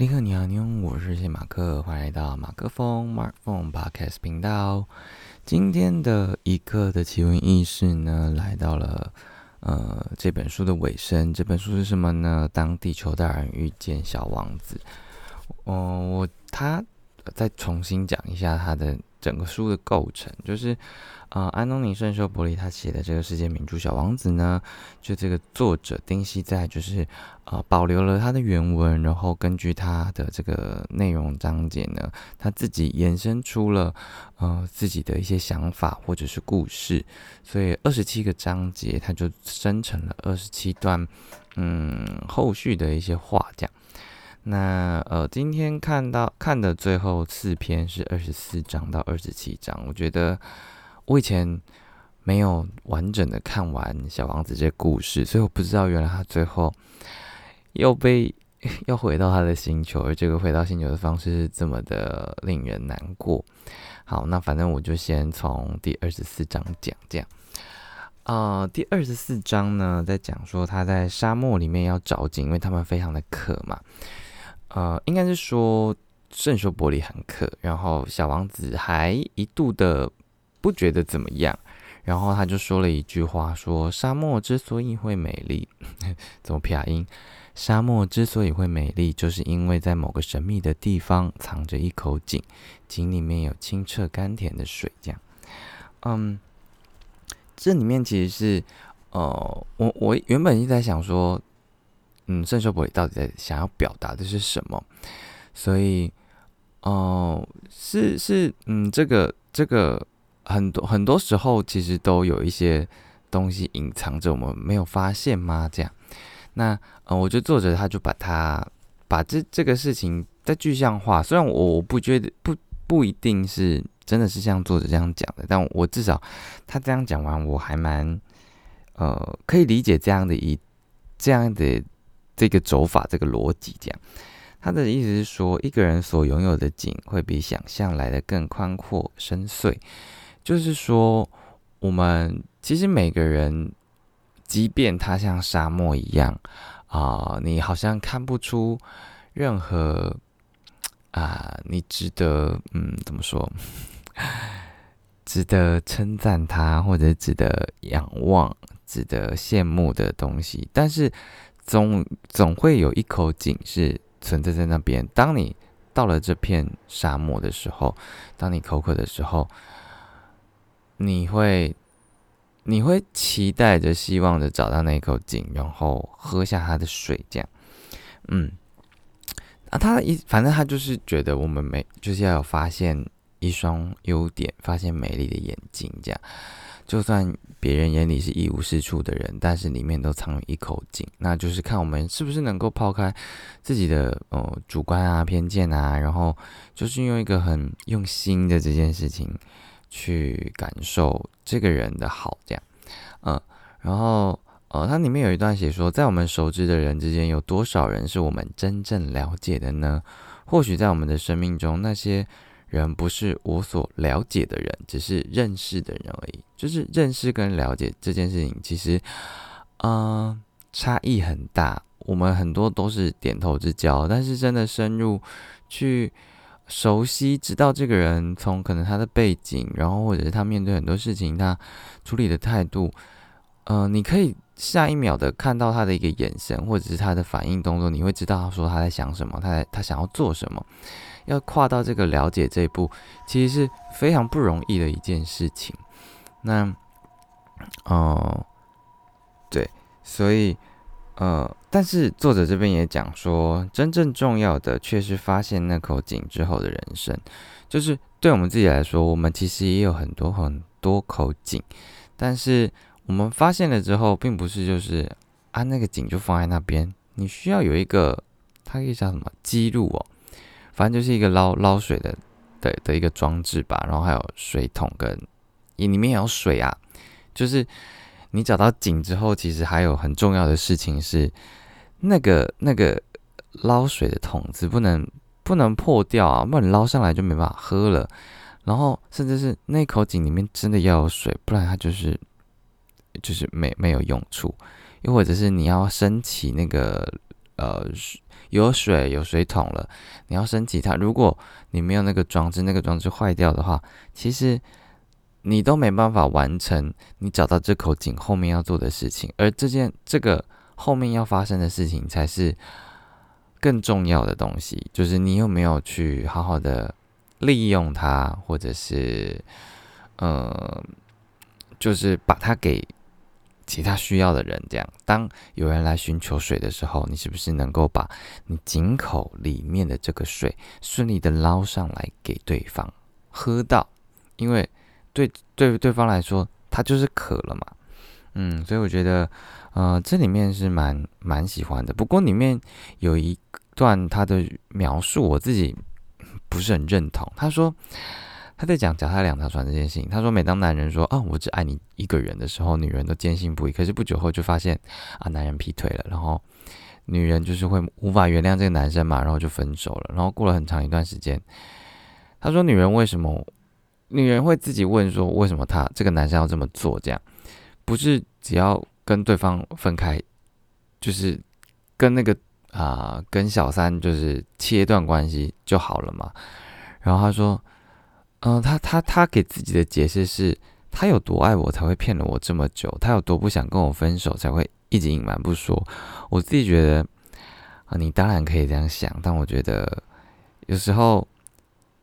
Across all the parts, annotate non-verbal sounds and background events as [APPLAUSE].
立刻你好，你好，我是谢马克，欢迎来到马克风 Mark Phone Podcast 频道。今天的一刻的奇闻异事呢，来到了呃这本书的尾声。这本书是什么呢？当地球大人遇见小王子。嗯，我他再重新讲一下他的整个书的构成，就是。啊，安东尼·圣修伯里他写的这个世界名著《小王子》呢，就这个作者丁西在就是呃保留了他的原文，然后根据他的这个内容章节呢，他自己延伸出了呃自己的一些想法或者是故事，所以二十七个章节，他就生成了二十七段嗯后续的一些话讲。那呃今天看到看的最后四篇是二十四章到二十七章，我觉得。我以前没有完整的看完《小王子》这故事，所以我不知道原来他最后又被 [LAUGHS] 要回到他的星球，而这个回到星球的方式是这么的令人难过。好，那反正我就先从第二十四章讲这样。啊，第二十四章呢，在讲说他在沙漠里面要找井，因为他们非常的渴嘛。呃，应该是说圣修伯里很渴，然后小王子还一度的。不觉得怎么样，然后他就说了一句话：说沙漠之所以会美丽，[LAUGHS] 怎么撇音？沙漠之所以会美丽，就是因为在某个神秘的地方藏着一口井，井里面有清澈甘甜的水。这样，嗯，这里面其实是，呃，我我原本一直在想说，嗯，圣修伯到底在想要表达的是什么？所以，哦，是是，嗯，这个这个。很多很多时候，其实都有一些东西隐藏着，我们没有发现吗？这样，那呃，我觉得作者他就把他把这这个事情在具象化。虽然我我不觉得不不一定是真的是像作者这样讲的，但我至少他这样讲完，我还蛮呃可以理解这样的一这样的这个走法这个逻辑。这样，他的意思是说，一个人所拥有的景会比想象来的更宽阔深邃。就是说，我们其实每个人，即便他像沙漠一样啊，你好像看不出任何啊，你值得嗯，怎么说，[LAUGHS] 值得称赞他，或者值得仰望、值得羡慕的东西。但是总总会有一口井是存在在那边。当你到了这片沙漠的时候，当你口渴的时候。你会，你会期待着、希望着找到那口井，然后喝下它的水，这样，嗯，啊，他一反正他就是觉得我们没就是要有发现一双优点、发现美丽的眼睛，这样，就算别人眼里是一无是处的人，但是里面都藏有一口井，那就是看我们是不是能够抛开自己的呃主观啊、偏见啊，然后就是用一个很用心的这件事情。去感受这个人的好，这样，嗯，然后，呃，它里面有一段写说，在我们熟知的人之间，有多少人是我们真正了解的呢？或许在我们的生命中，那些人不是我所了解的人，只是认识的人而已。就是认识跟了解这件事情，其实，嗯，差异很大。我们很多都是点头之交，但是真的深入去。熟悉，知道这个人从可能他的背景，然后或者是他面对很多事情，他处理的态度，呃，你可以下一秒的看到他的一个眼神，或者是他的反应动作，你会知道他说他在想什么，他在他想要做什么。要跨到这个了解这一步，其实是非常不容易的一件事情。那，哦，对，所以。呃，但是作者这边也讲说，真正重要的却是发现那口井之后的人生。就是对我们自己来说，我们其实也有很多很多口井，但是我们发现了之后，并不是就是啊那个井就放在那边，你需要有一个，它可以叫什么记录哦，反正就是一个捞捞水的的的一个装置吧，然后还有水桶跟里面有水啊，就是。你找到井之后，其实还有很重要的事情是，那个那个捞水的桶子不能不能破掉啊，不然捞上来就没办法喝了。然后甚至是那口井里面真的要有水，不然它就是就是没没有用处。又或者是你要升起那个呃有水有水桶了，你要升级它。如果你没有那个装置，那个装置坏掉的话，其实你都没办法完成你找到这口井后面要做的事情。而这件这个后面要发生的事情，才是更重要的东西。就是你有没有去好好的利用它，或者是呃，就是把它给。其他需要的人，这样，当有人来寻求水的时候，你是不是能够把你井口里面的这个水顺利的捞上来给对方喝到？因为对对对方来说，他就是渴了嘛。嗯，所以我觉得，呃，这里面是蛮蛮喜欢的。不过里面有一段他的描述，我自己不是很认同。他说。他在讲脚踏两条船这件事情。他说，每当男人说“啊，我只爱你一个人”的时候，女人都坚信不疑。可是不久后就发现，啊，男人劈腿了，然后女人就是会无法原谅这个男生嘛，然后就分手了。然后过了很长一段时间，他说，女人为什么？女人会自己问说，为什么他这个男生要这么做？这样不是只要跟对方分开，就是跟那个啊，跟小三就是切断关系就好了嘛？然后他说。嗯，他他他给自己的解释是，他有多爱我才会骗了我这么久，他有多不想跟我分手才会一直隐瞒不说。我自己觉得，啊，你当然可以这样想，但我觉得有时候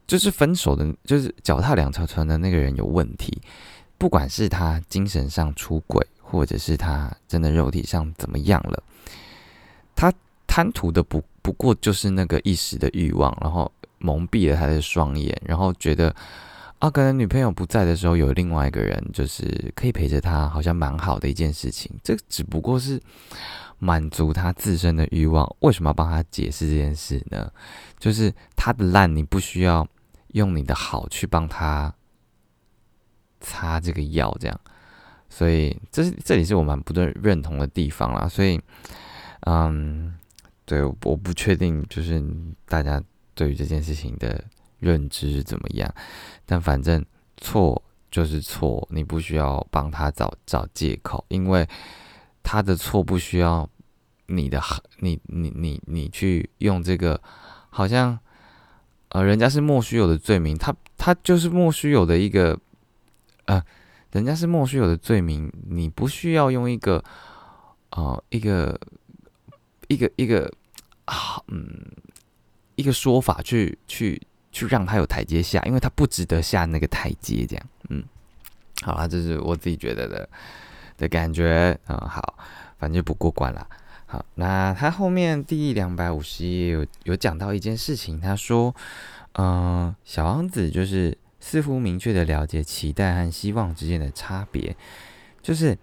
就是分手的，就是脚踏两条船的那个人有问题，不管是他精神上出轨，或者是他真的肉体上怎么样了，他贪图的不不过就是那个一时的欲望，然后。蒙蔽了他的双眼，然后觉得啊，可能女朋友不在的时候，有另外一个人就是可以陪着他，好像蛮好的一件事情。这只不过是满足他自身的欲望。为什么要帮他解释这件事呢？就是他的烂，你不需要用你的好去帮他擦这个药，这样。所以这是这里是我蛮不认认同的地方啦。所以，嗯，对，我不确定，就是大家。对于这件事情的认知是怎么样？但反正错就是错，你不需要帮他找找借口，因为他的错不需要你的，你你你你去用这个，好像呃，人家是莫须有的罪名，他他就是莫须有的一个，呃，人家是莫须有的罪名，你不需要用一个，呃，一个一个一个啊，嗯。一个说法去去去让他有台阶下，因为他不值得下那个台阶，这样，嗯，好了，这是我自己觉得的的感觉，嗯，好，反正就不过关了。好，那他后面第两百五十页有有讲到一件事情，他说，嗯，小王子就是似乎明确的了解期待和希望之间的差别，就是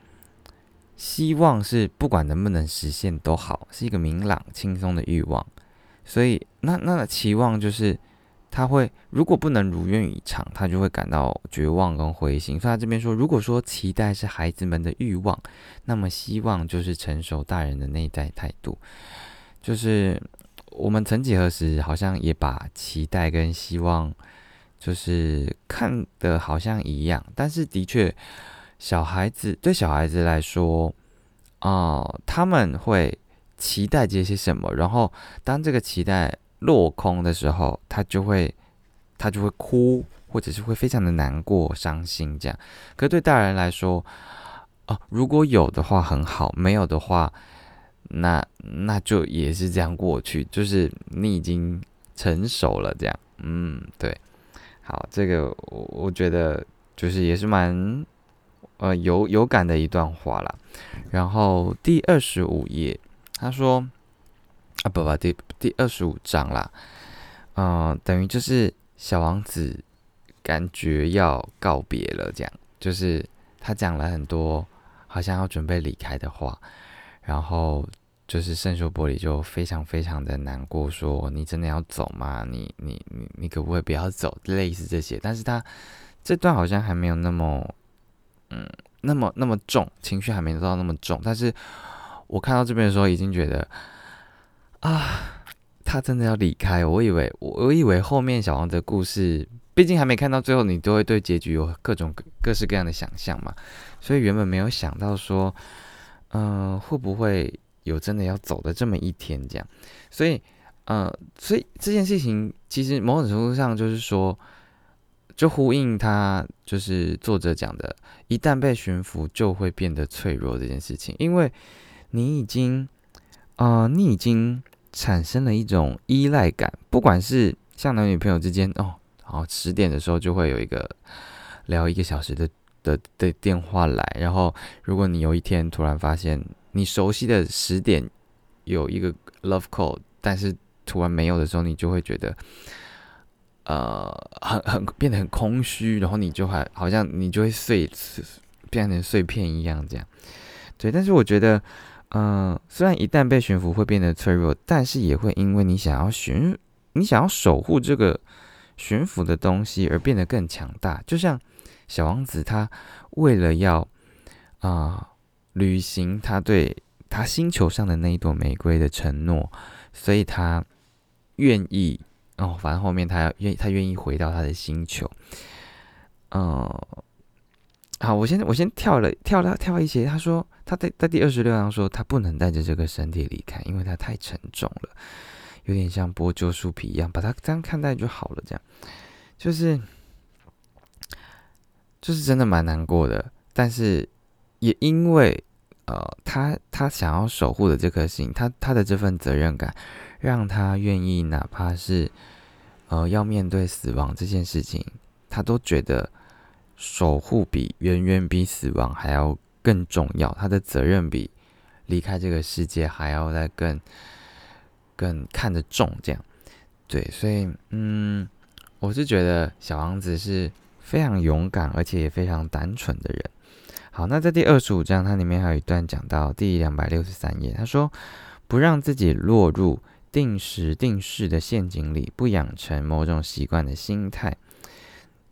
希望是不管能不能实现都好，是一个明朗轻松的欲望。所以，那那期望就是他会，如果不能如愿以偿，他就会感到绝望跟灰心。所以他这边说，如果说期待是孩子们的欲望，那么希望就是成熟大人的内在态度。就是我们曾几何时，好像也把期待跟希望，就是看的好像一样。但是的确，小孩子对小孩子来说，哦，他们会。期待这些什么？然后当这个期待落空的时候，他就会他就会哭，或者是会非常的难过、伤心这样。可对大人来说，哦，如果有的话很好，没有的话，那那就也是这样过去。就是你已经成熟了，这样。嗯，对。好，这个我我觉得就是也是蛮呃有有感的一段话啦。然后第二十五页。他说：“啊，不不，第第二十五章啦，嗯，等于就是小王子感觉要告别了，这样，就是他讲了很多好像要准备离开的话，然后就是圣修伯里就非常非常的难过，说你真的要走吗？你你你你可不可以不要走？类似这些，但是他这段好像还没有那么，嗯，那么那么重，情绪还没到那么重，但是。”我看到这边的时候，已经觉得啊，他真的要离开。我以为，我我以为后面小王的故事，毕竟还没看到最后，你都会对结局有各种各式各样的想象嘛。所以原本没有想到说，嗯，会不会有真的要走的这么一天，这样，所以，呃，所以这件事情其实某种程度上就是说，就呼应他就是作者讲的，一旦被驯服，就会变得脆弱这件事情，因为你已经，啊，你已经产生了一种依赖感，不管是像男女朋友之间，哦，好十点的时候就会有一个聊一个小时的的的电话来，然后如果你有一天突然发现。你熟悉的十点有一个 love call，但是突然没有的时候，你就会觉得，呃，很很变得很空虚，然后你就还好像你就会碎变成碎片一样这样。对，但是我觉得，嗯，虽然一旦被驯服会变得脆弱，但是也会因为你想要驯，你想要守护这个驯服的东西而变得更强大。就像小王子，他为了要啊。履行他对他星球上的那一朵玫瑰的承诺，所以他愿意哦，反正后面他要愿他愿意回到他的星球。嗯，好，我先我先跳了跳了跳一些。他说他在在第二十六章说他不能带着这个身体离开，因为他太沉重了，有点像剥旧树皮一样，把它这样看待就好了。这样就是就是真的蛮难过的，但是。也因为，呃，他他想要守护的这颗心，他他的这份责任感，让他愿意哪怕是，呃，要面对死亡这件事情，他都觉得守护比远远比死亡还要更重要，他的责任比离开这个世界还要再更更看得重，这样，对，所以，嗯，我是觉得小王子是非常勇敢，而且也非常单纯的人。好，那在第二十五章，它里面还有一段讲到第两百六十三页，他说：“不让自己落入定时定势的陷阱里，不养成某种习惯的心态，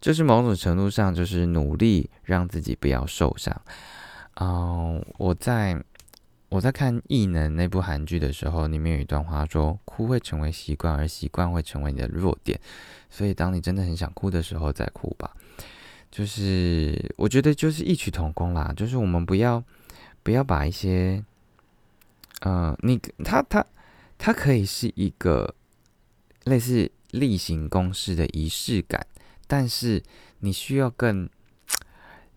就是某种程度上就是努力让自己不要受伤。”哦，我在我在看《异能》那部韩剧的时候，里面有一段话说：“哭会成为习惯，而习惯会成为你的弱点。”所以，当你真的很想哭的时候，再哭吧。就是我觉得就是异曲同工啦，就是我们不要不要把一些，呃，你他他他可以是一个类似例行公事的仪式感，但是你需要更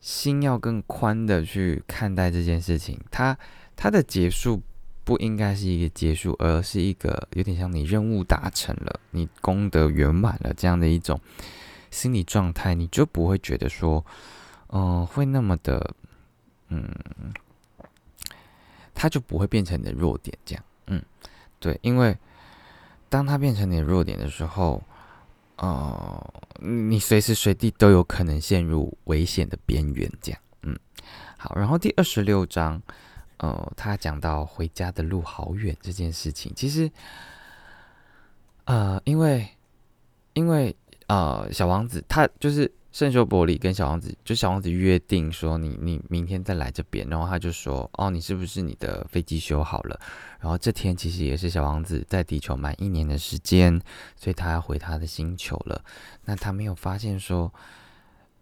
心要更宽的去看待这件事情。它它的结束不应该是一个结束，而是一个有点像你任务达成了，你功德圆满了这样的一种。心理状态，你就不会觉得说，嗯，会那么的，嗯，他就不会变成你的弱点，这样，嗯，对，因为当他变成你的弱点的时候，哦，你随时随地都有可能陷入危险的边缘，这样，嗯，好，然后第二十六章，呃，他讲到回家的路好远这件事情，其实，呃，因为，因为。呃，小王子他就是圣修伯里跟小王子，就小王子约定说，你你明天再来这边，然后他就说，哦，你是不是你的飞机修好了？然后这天其实也是小王子在地球满一年的时间，所以他要回他的星球了。那他没有发现说，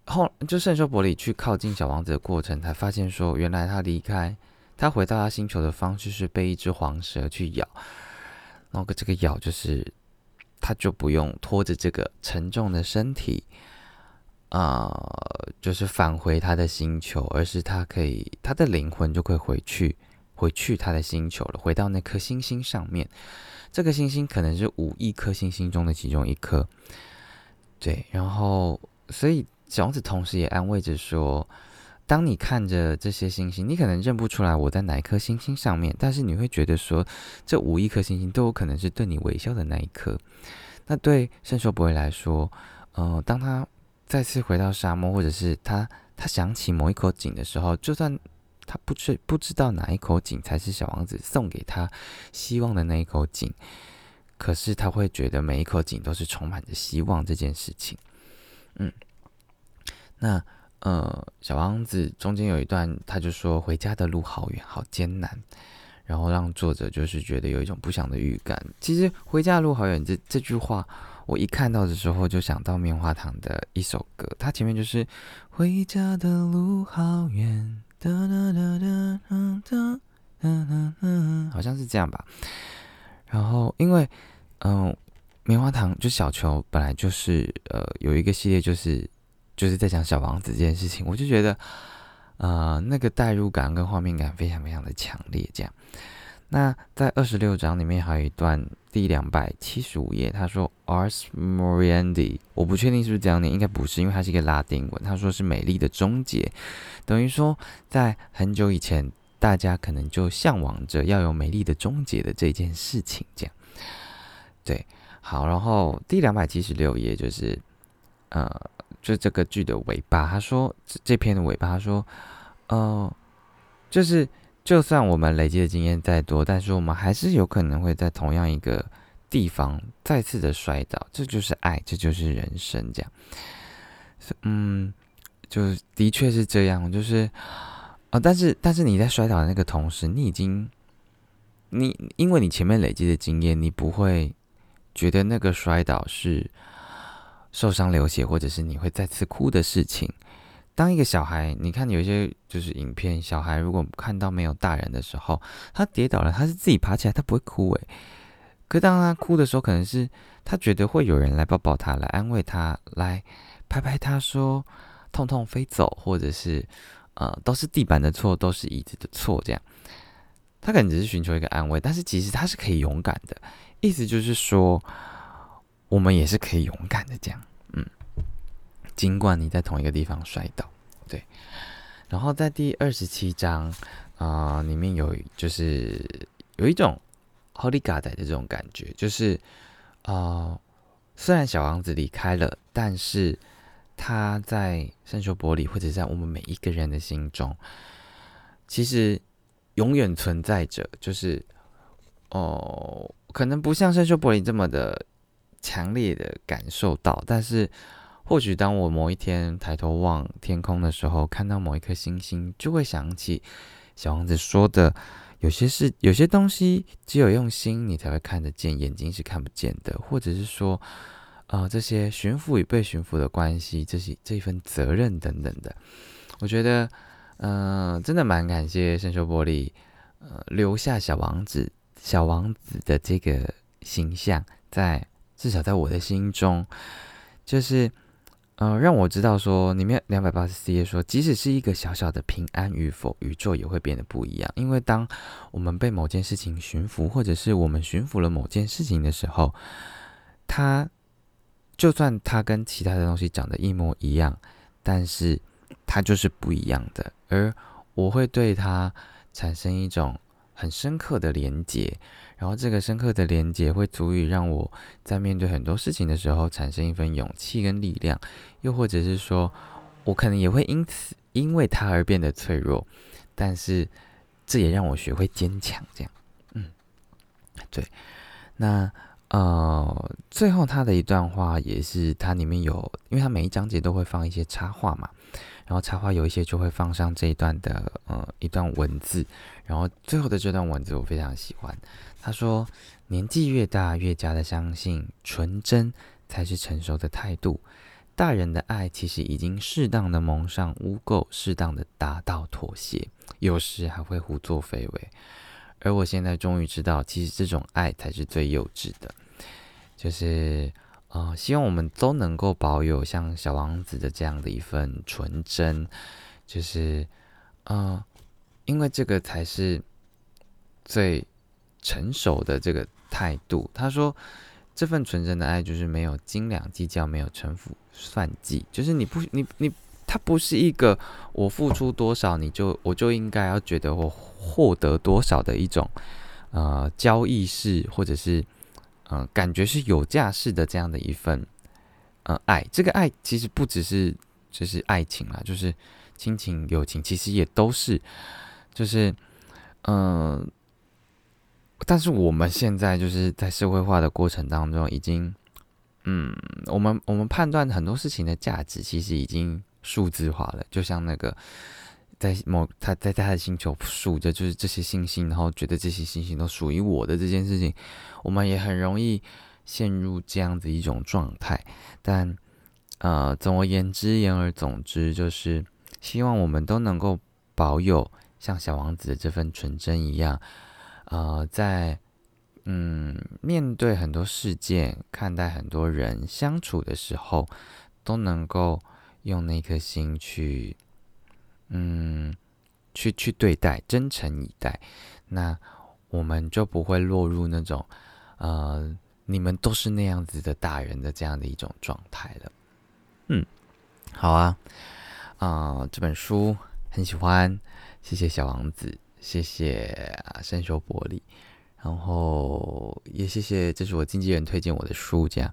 后就圣修伯里去靠近小王子的过程，才发现说，原来他离开他回到他星球的方式是被一只黄蛇去咬，然后这个咬就是。他就不用拖着这个沉重的身体，啊，就是返回他的星球，而是他可以，他的灵魂就可以回去，回去他的星球了，回到那颗星星上面。这个星星可能是五亿颗星星中的其中一颗。对，然后，所以小王子同时也安慰着说。当你看着这些星星，你可能认不出来我在哪一颗星星上面，但是你会觉得说，这五亿颗星星都有可能是对你微笑的那一颗。那对圣修伯维来说，呃，当他再次回到沙漠，或者是他他想起某一口井的时候，就算他不知不知道哪一口井才是小王子送给他希望的那一口井，可是他会觉得每一口井都是充满着希望这件事情。嗯，那。呃，小王子中间有一段，他就说回家的路好远，好艰难，然后让作者就是觉得有一种不祥的预感。其实回家的路好远这这句话，我一看到的时候就想到棉花糖的一首歌，它前面就是回家的路好远，哒哒哒哒，好像是这样吧。然后因为嗯，棉花糖就小球本来就是呃有一个系列就是就是在讲小王子这件事情，我就觉得呃那个代入感跟画面感非常非常的强烈，这样。那在二十六章里面还有一段第两百七十五页，他说 Ars Moriendi，我不确定是不是这样念，应该不是，因为它是一个拉丁文。他说是美丽的终结，等于说在很久以前，大家可能就向往着要有美丽的终结的这件事情，这样。对，好，然后第两百七十六页就是呃，就这个剧的尾巴，他说这这篇的尾巴，他说呃，就是。就算我们累积的经验再多，但是我们还是有可能会在同样一个地方再次的摔倒。这就是爱，这就是人生，这样。嗯，就的确是这样，就是啊，但是但是你在摔倒的那个同时，你已经，你因为你前面累积的经验，你不会觉得那个摔倒是受伤流血，或者是你会再次哭的事情。当一个小孩，你看有一些就是影片，小孩如果看到没有大人的时候，他跌倒了，他是自己爬起来，他不会哭诶。可当他哭的时候，可能是他觉得会有人来抱抱他，来安慰他，来拍拍他说痛痛飞走，或者是呃都是地板的错，都是椅子的错，这样。他可能只是寻求一个安慰，但是其实他是可以勇敢的，意思就是说我们也是可以勇敢的这样。嗯尽管你在同一个地方摔倒，对。然后在第二十七章啊，里面有就是有一种 Holy God 的这种感觉，就是啊，虽然小王子离开了，但是他在圣修伯里或者在我们每一个人的心中，其实永远存在着。就是哦，可能不像圣修伯里这么的强烈的感受到，但是。或许当我某一天抬头望天空的时候，看到某一颗星星，就会想起小王子说的：有些事、有些东西，只有用心你才会看得见，眼睛是看不见的。或者是说，啊，这些驯服与被驯服的关系，这些这份责任等等的。我觉得，嗯，真的蛮感谢圣修玻璃，呃，留下小王子、小王子的这个形象，在至少在我的心中，就是。呃，让我知道说，里面两百八十四页说，即使是一个小小的平安与否，宇宙也会变得不一样。因为当我们被某件事情驯服，或者是我们驯服了某件事情的时候，它就算它跟其他的东西长得一模一样，但是它就是不一样的。而我会对它产生一种很深刻的连接。然后这个深刻的连接会足以让我在面对很多事情的时候产生一份勇气跟力量，又或者是说，我可能也会因此因为它而变得脆弱，但是这也让我学会坚强。这样，嗯，对。那呃，最后他的一段话也是它里面有，因为它每一章节都会放一些插画嘛，然后插画有一些就会放上这一段的呃一段文字，然后最后的这段文字我非常喜欢。他说：“年纪越大，越加的相信纯真才是成熟的态度。大人的爱其实已经适当的蒙上污垢，适当的达到妥协，有时还会胡作非为。而我现在终于知道，其实这种爱才是最幼稚的。就是呃，希望我们都能够保有像小王子的这样的一份纯真。就是呃，因为这个才是最。”成熟的这个态度，他说，这份纯真的爱就是没有斤两计较，没有城府算计，就是你不你你，他不是一个我付出多少你就我就应该要觉得我获得多少的一种呃交易式或者是嗯感觉是有价式的这样的一份呃爱，这个爱其实不只是就是爱情啦，就是亲情友情，其实也都是就是嗯。但是我们现在就是在社会化的过程当中，已经，嗯，我们我们判断很多事情的价值，其实已经数字化了。就像那个在某他在他的星球数着就是这些星星，然后觉得这些星星都属于我的这件事情，我们也很容易陷入这样子一种状态。但呃，总而言之，言而总之，就是希望我们都能够保有像小王子的这份纯真一样，呃，在嗯面对很多事件、看待很多人相处的时候，都能够用那颗心去，嗯，去去对待，真诚以待，那我们就不会落入那种，呃，你们都是那样子的大人的这样的一种状态了。嗯，好啊，啊，这本书很喜欢，谢谢小王子，谢谢生修玻璃，然后也谢谢，这是我经纪人推荐我的书，这样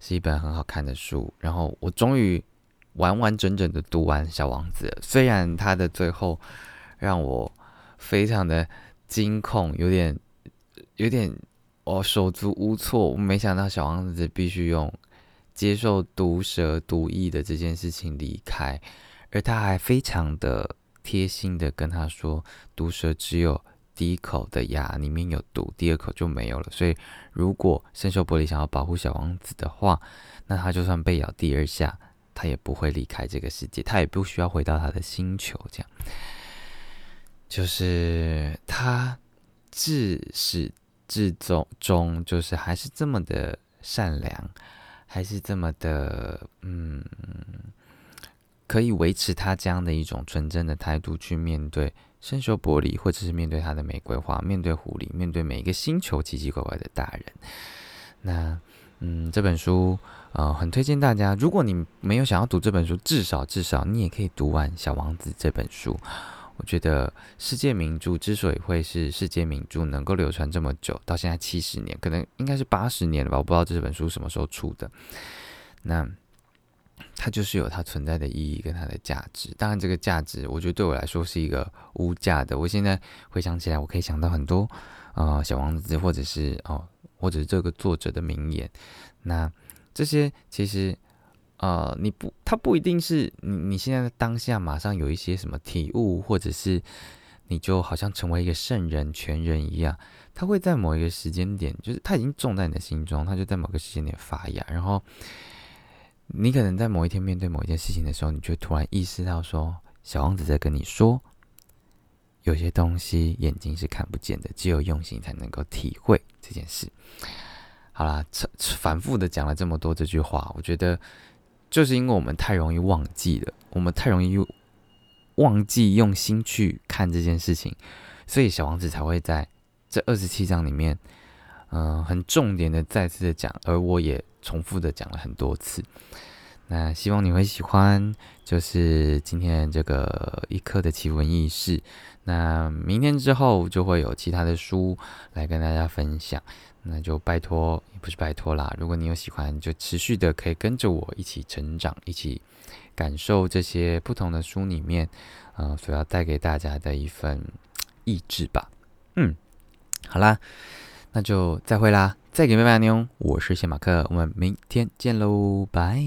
是一本很好看的书，然后我终于完完整整的读完小王子，虽然他的最后让我非常的惊恐，有点有点我手足无措，我没想到小王子必须用。接受毒蛇毒液的这件事情离开，而他还非常的贴心的跟他说，毒蛇只有第一口的牙里面有毒，第二口就没有了。所以如果圣修伯里想要保护小王子的话，那他就算被咬第二下，他也不会离开这个世界，他也不需要回到他的星球。这样，就是他自始至终终就是还是这么的善良。还是这么的，嗯，可以维持他这样的一种纯真的态度去面对生锈玻璃，或者是面对他的玫瑰花，面对狐狸，面对每一个星球奇奇怪怪的大人。那，嗯，这本书，呃，很推荐大家。如果你没有想要读这本书，至少至少你也可以读完《小王子》这本书。我觉得世界名著之所以会是世界名著，能够流传这么久，到现在七十年，可能应该是八十年了吧？我不知道这本书什么时候出的。那它就是有它存在的意义跟它的价值。当然，这个价值我觉得对我来说是一个无价的。我现在回想起来，我可以想到很多啊，小王子，或者是哦，或者是这个作者的名言。那这些其实。呃，你不，他不一定是你，你现在的当下马上有一些什么体悟，或者是你就好像成为一个圣人、全人一样，他会在某一个时间点，就是他已经种在你的心中，他就在某个时间点发芽，然后你可能在某一天面对某一件事情的时候，你就突然意识到说，小王子在跟你说，有些东西眼睛是看不见的，只有用心才能够体会这件事。好啦，反复的讲了这么多这句话，我觉得。就是因为我们太容易忘记了，我们太容易忘记用心去看这件事情，所以小王子才会在这二十七章里面，嗯，很重点的再次的讲，而我也重复的讲了很多次。那希望你会喜欢，就是今天这个一刻的奇闻异事。那明天之后就会有其他的书来跟大家分享。那就拜托，也不是拜托啦。如果你有喜欢，就持续的可以跟着我一起成长，一起感受这些不同的书里面，呃，所要带给大家的一份意志吧。嗯，好啦，那就再会啦，再给拜拜妞，我是谢马克，我们明天见喽，拜。